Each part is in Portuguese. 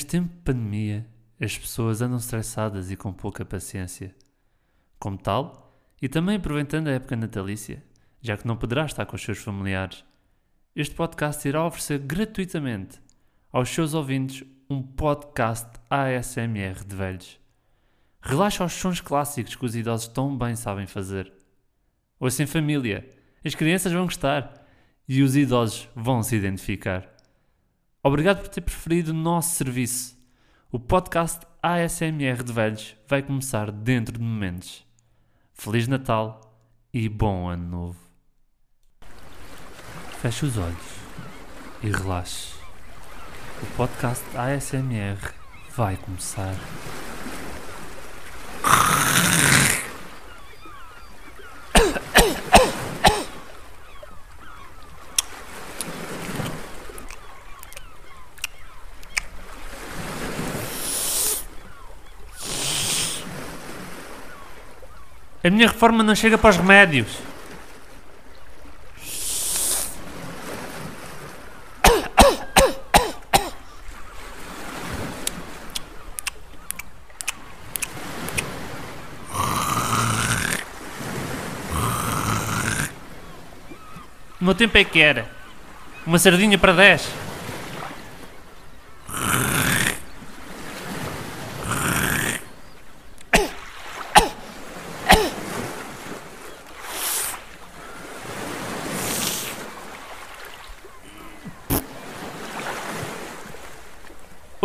tempo de pandemia, as pessoas andam estressadas e com pouca paciência. Como tal, e também aproveitando a época natalícia, já que não poderá estar com os seus familiares, este podcast irá oferecer gratuitamente aos seus ouvintes um podcast ASMR de velhos. Relaxa aos sons clássicos que os idosos tão bem sabem fazer. Ouça em família, as crianças vão gostar e os idosos vão se identificar. Obrigado por ter preferido o nosso serviço. O podcast ASMR de velhos vai começar dentro de momentos. Feliz Natal e bom Ano Novo. Feche os olhos e relaxe. O podcast ASMR vai começar. A minha reforma não chega para os remédios. O meu tempo é que era. Uma sardinha para 10.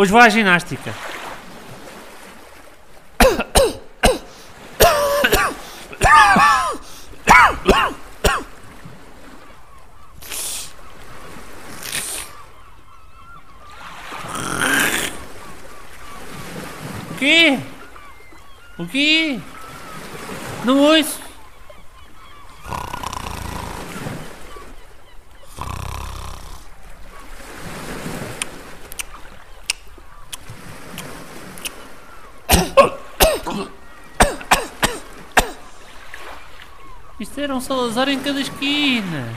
Hoje vou à ginástica. O quê? O quê? Não ouço. Isto era um Salazar em cada esquina.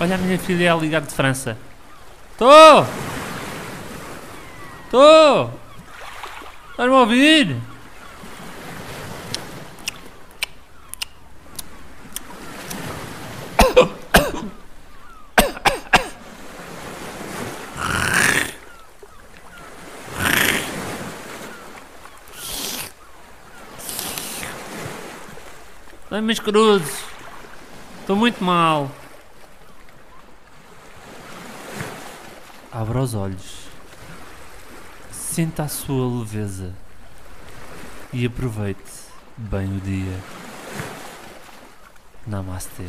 Olha a minha filha a ligar de França. Tô! Tô! Estás-me a ouvir? Dá-me as cruzes. Estou muito mal. Abra os olhos. Sinta a sua leveza. E aproveite bem o dia. Namastê.